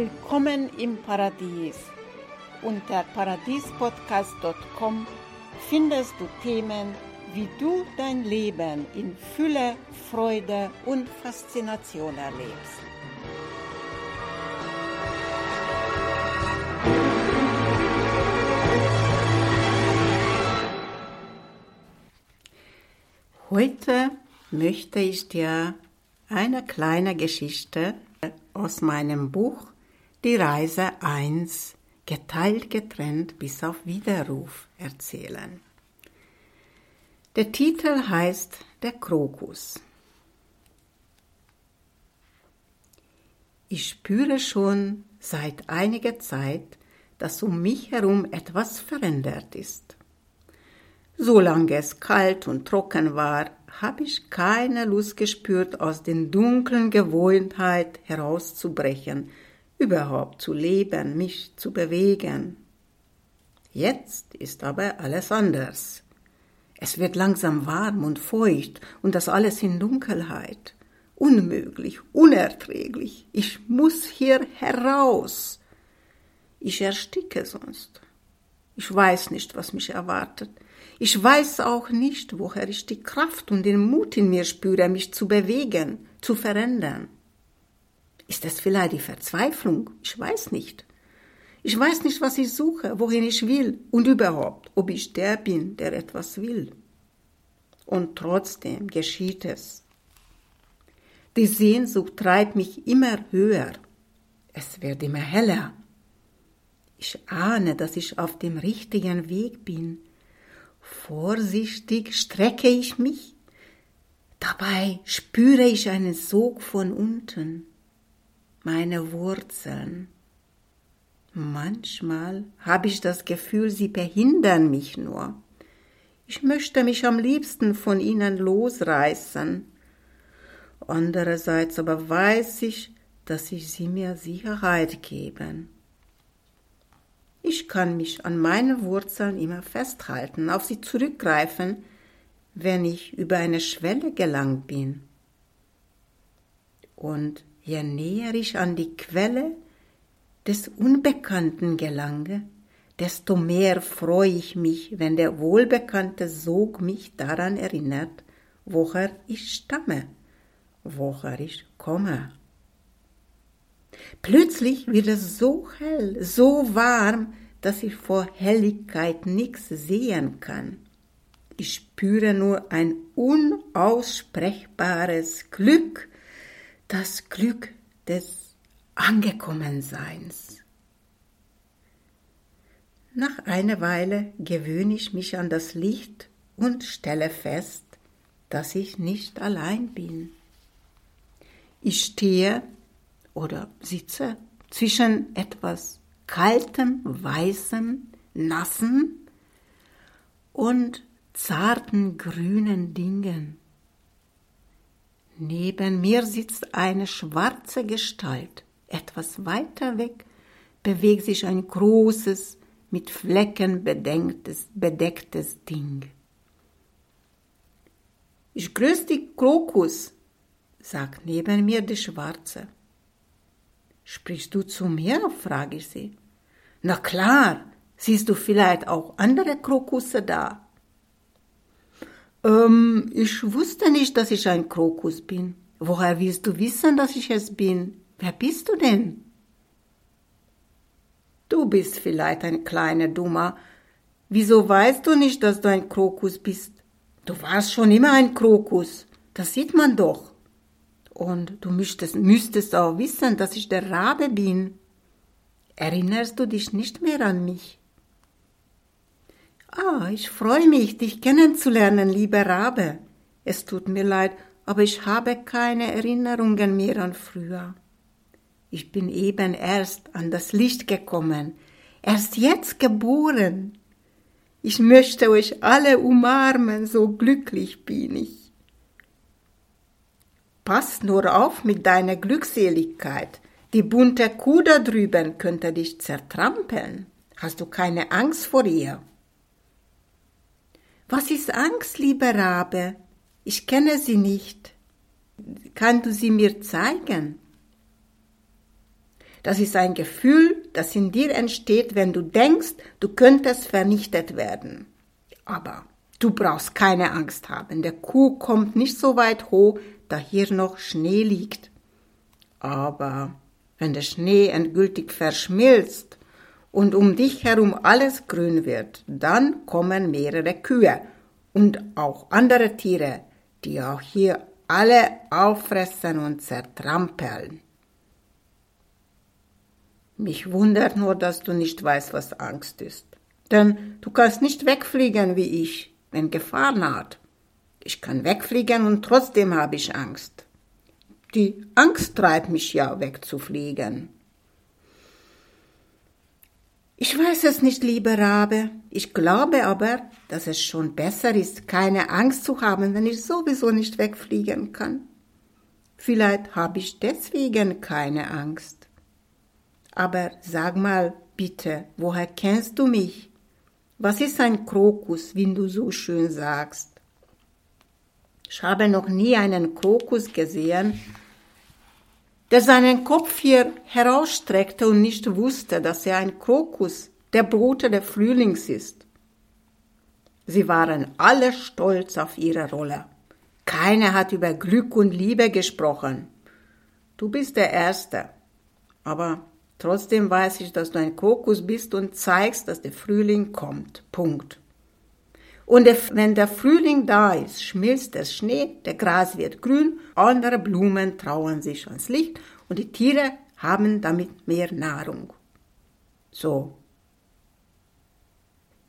Willkommen im Paradies. Unter paradiespodcast.com findest du Themen, wie du dein Leben in Fülle, Freude und Faszination erlebst. Heute möchte ich dir eine kleine Geschichte aus meinem Buch Die Reise 1 geteilt getrennt bis auf Widerruf erzählen. Der Titel heißt Der Krokus. Ich spüre schon seit einiger Zeit, dass um mich herum etwas verändert ist. Solange es kalt und trocken war, habe ich keine Lust gespürt, aus den dunklen Gewohnheit herauszubrechen, überhaupt zu leben, mich zu bewegen. Jetzt ist aber alles anders. Es wird langsam warm und feucht und das alles in Dunkelheit. Unmöglich, unerträglich. Ich muss hier heraus. Ich ersticke sonst. Ich weiß nicht, was mich erwartet. Ich weiß auch nicht, woher ich die Kraft und den Mut in mir spüre, mich zu bewegen, zu verändern. Ist es vielleicht die Verzweiflung? Ich weiß nicht. Ich weiß nicht, was ich suche, wohin ich will und überhaupt, ob ich der bin, der etwas will. Und trotzdem geschieht es. Die Sehnsucht treibt mich immer höher. Es wird immer heller. Ich ahne, dass ich auf dem richtigen Weg bin, Vorsichtig strecke ich mich, dabei spüre ich einen Sog von unten, meine Wurzeln. Manchmal habe ich das Gefühl, sie behindern mich nur. Ich möchte mich am liebsten von ihnen losreißen. Andererseits aber weiß ich, dass sie sie mir Sicherheit geben. Ich kann mich an meine Wurzeln immer festhalten, auf sie zurückgreifen, wenn ich über eine Schwelle gelangt bin. Und je näher ich an die Quelle des Unbekannten gelange, desto mehr freue ich mich, wenn der wohlbekannte Sog mich daran erinnert, woher ich stamme, woher ich komme. Plötzlich wird es so hell, so warm, dass ich vor Helligkeit nichts sehen kann. Ich spüre nur ein unaussprechbares Glück, das Glück des Angekommenseins. Nach einer Weile gewöhne ich mich an das Licht und stelle fest, dass ich nicht allein bin. Ich stehe oder sitze zwischen etwas kaltem, weißem, nassen und zarten grünen Dingen. Neben mir sitzt eine schwarze Gestalt. Etwas weiter weg bewegt sich ein großes, mit Flecken bedecktes, bedecktes Ding. Ich grüße die Krokus, sagt neben mir die Schwarze. Sprichst du zu mir? frage ich sie. Na klar, siehst du vielleicht auch andere Krokusse da? Ähm, ich wusste nicht, dass ich ein Krokus bin. Woher willst du wissen, dass ich es bin? Wer bist du denn? Du bist vielleicht ein kleiner Dummer. Wieso weißt du nicht, dass du ein Krokus bist? Du warst schon immer ein Krokus. Das sieht man doch. Und du müsstest, müsstest auch wissen, dass ich der Rabe bin. Erinnerst du dich nicht mehr an mich? Ah, ich freue mich, dich kennenzulernen, lieber Rabe. Es tut mir leid, aber ich habe keine Erinnerungen mehr an früher. Ich bin eben erst an das Licht gekommen, erst jetzt geboren. Ich möchte euch alle umarmen, so glücklich bin ich. Pass nur auf mit deiner Glückseligkeit. Die bunte Kuh da drüben könnte dich zertrampeln. Hast du keine Angst vor ihr? Was ist Angst, lieber Rabe? Ich kenne sie nicht. Kannst du sie mir zeigen? Das ist ein Gefühl, das in dir entsteht, wenn du denkst, du könntest vernichtet werden. Aber du brauchst keine Angst haben. Der Kuh kommt nicht so weit hoch, da hier noch Schnee liegt. Aber wenn der Schnee endgültig verschmilzt und um dich herum alles grün wird, dann kommen mehrere Kühe und auch andere Tiere, die auch hier alle auffressen und zertrampeln. Mich wundert nur, dass du nicht weißt, was Angst ist. Denn du kannst nicht wegfliegen wie ich, wenn Gefahr naht. Ich kann wegfliegen und trotzdem habe ich Angst. Die Angst treibt mich ja wegzufliegen. Ich weiß es nicht, lieber Rabe. Ich glaube aber, dass es schon besser ist, keine Angst zu haben, wenn ich sowieso nicht wegfliegen kann. Vielleicht habe ich deswegen keine Angst. Aber sag mal bitte, woher kennst du mich? Was ist ein Krokus, wie du so schön sagst? Ich habe noch nie einen Krokus gesehen, der seinen Kopf hier herausstreckte und nicht wusste, dass er ein Krokus, der Bote des Frühlings ist. Sie waren alle stolz auf ihre Rolle. Keiner hat über Glück und Liebe gesprochen. Du bist der Erste. Aber trotzdem weiß ich, dass du ein Krokus bist und zeigst, dass der Frühling kommt. Punkt. Und wenn der Frühling da ist, schmilzt der Schnee, der Gras wird grün, andere Blumen trauen sich ans Licht und die Tiere haben damit mehr Nahrung. So.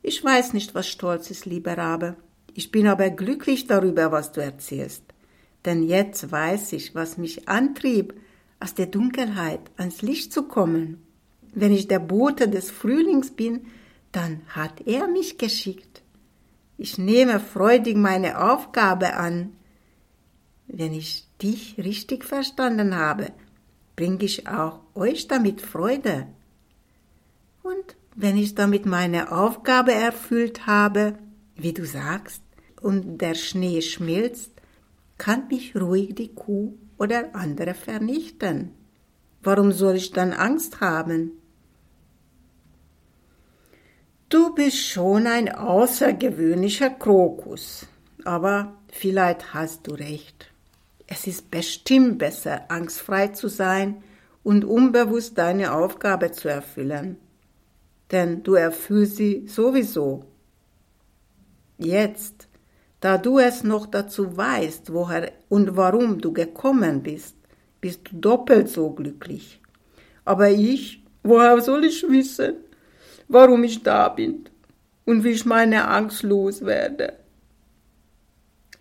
Ich weiß nicht, was Stolz ist, lieber Rabe. Ich bin aber glücklich darüber, was du erzählst. Denn jetzt weiß ich, was mich antrieb, aus der Dunkelheit ans Licht zu kommen. Wenn ich der Bote des Frühlings bin, dann hat er mich geschickt. Ich nehme freudig meine Aufgabe an. Wenn ich dich richtig verstanden habe, bringe ich auch euch damit Freude. Und wenn ich damit meine Aufgabe erfüllt habe, wie du sagst, und der Schnee schmilzt, kann mich ruhig die Kuh oder andere vernichten. Warum soll ich dann Angst haben? Du bist schon ein außergewöhnlicher Krokus, aber vielleicht hast du recht. Es ist bestimmt besser, angstfrei zu sein und unbewusst deine Aufgabe zu erfüllen, denn du erfüllst sie sowieso. Jetzt, da du es noch dazu weißt, woher und warum du gekommen bist, bist du doppelt so glücklich. Aber ich, woher soll ich wissen? Warum ich da bin und wie ich meine Angst loswerde.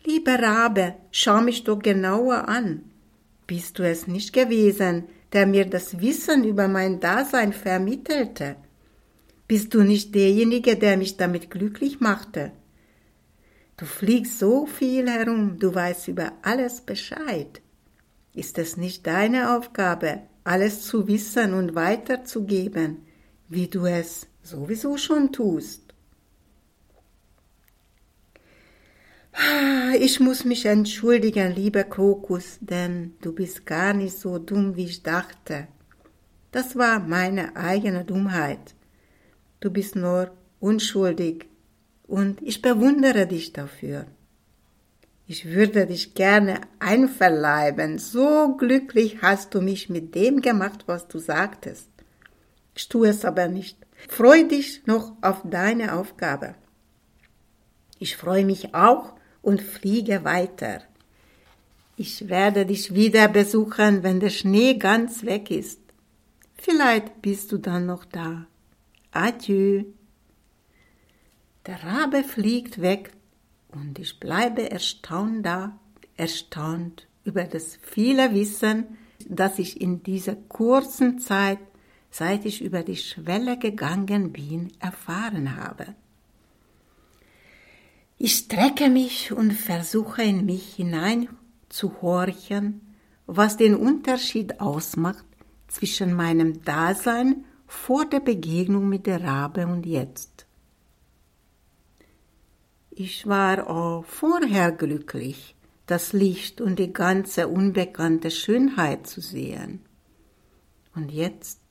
Lieber Rabe, schau mich doch genauer an. Bist du es nicht gewesen, der mir das Wissen über mein Dasein vermittelte? Bist du nicht derjenige, der mich damit glücklich machte? Du fliegst so viel herum, du weißt über alles Bescheid. Ist es nicht deine Aufgabe, alles zu wissen und weiterzugeben, wie du es sowieso schon tust. Ich muss mich entschuldigen, lieber Krokus, denn du bist gar nicht so dumm, wie ich dachte. Das war meine eigene Dummheit. Du bist nur unschuldig und ich bewundere dich dafür. Ich würde dich gerne einverleiben. So glücklich hast du mich mit dem gemacht, was du sagtest. Ich tue es aber nicht. Freu dich noch auf deine Aufgabe. Ich freue mich auch und fliege weiter. Ich werde dich wieder besuchen, wenn der Schnee ganz weg ist. Vielleicht bist du dann noch da. Adieu. Der Rabe fliegt weg und ich bleibe erstaunt da, erstaunt über das viele Wissen, das ich in dieser kurzen Zeit seit ich über die Schwelle gegangen bin, erfahren habe. Ich strecke mich und versuche in mich hinein zu horchen, was den Unterschied ausmacht zwischen meinem Dasein vor der Begegnung mit der Rabe und jetzt. Ich war auch vorher glücklich, das Licht und die ganze unbekannte Schönheit zu sehen. Und jetzt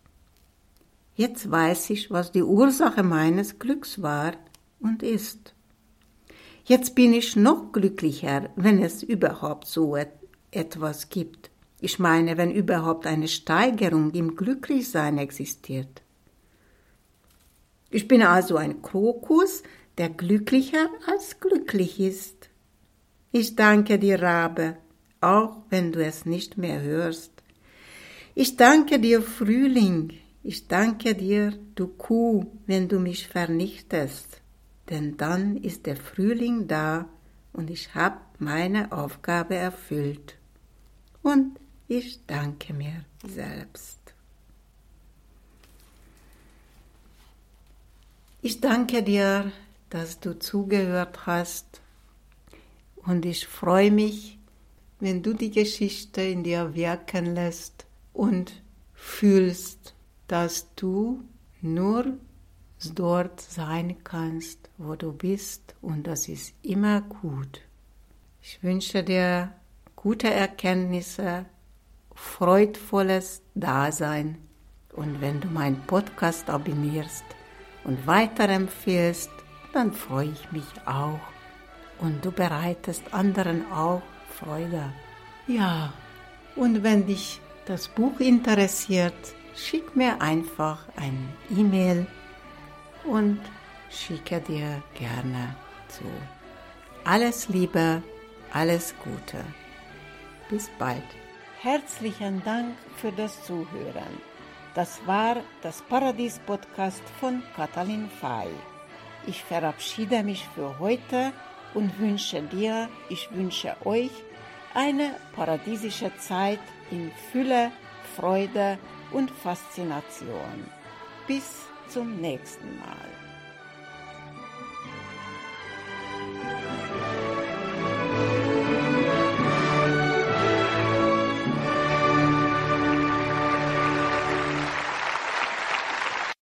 Jetzt weiß ich, was die Ursache meines Glücks war und ist. Jetzt bin ich noch glücklicher, wenn es überhaupt so etwas gibt. Ich meine, wenn überhaupt eine Steigerung im Glücklichsein existiert. Ich bin also ein Krokus, der glücklicher als glücklich ist. Ich danke dir, Rabe, auch wenn du es nicht mehr hörst. Ich danke dir, Frühling, ich danke dir, du Kuh, wenn du mich vernichtest, denn dann ist der Frühling da und ich habe meine Aufgabe erfüllt. Und ich danke mir selbst. Ich danke dir, dass du zugehört hast und ich freue mich, wenn du die Geschichte in dir wirken lässt und fühlst, dass du nur dort sein kannst, wo du bist und das ist immer gut. Ich wünsche dir gute Erkenntnisse, freudvolles Dasein und wenn du meinen Podcast abonnierst und weiterempfehlst, dann freue ich mich auch und du bereitest anderen auch Freude. Ja, und wenn dich das Buch interessiert, schick mir einfach ein E-Mail und schicke dir gerne zu. Alles Liebe, alles Gute. Bis bald. Herzlichen Dank für das Zuhören. Das war das Paradies-Podcast von Katalin Fay. Ich verabschiede mich für heute und wünsche dir, ich wünsche euch eine paradiesische Zeit in Fülle, Freude und Faszination. Bis zum nächsten Mal.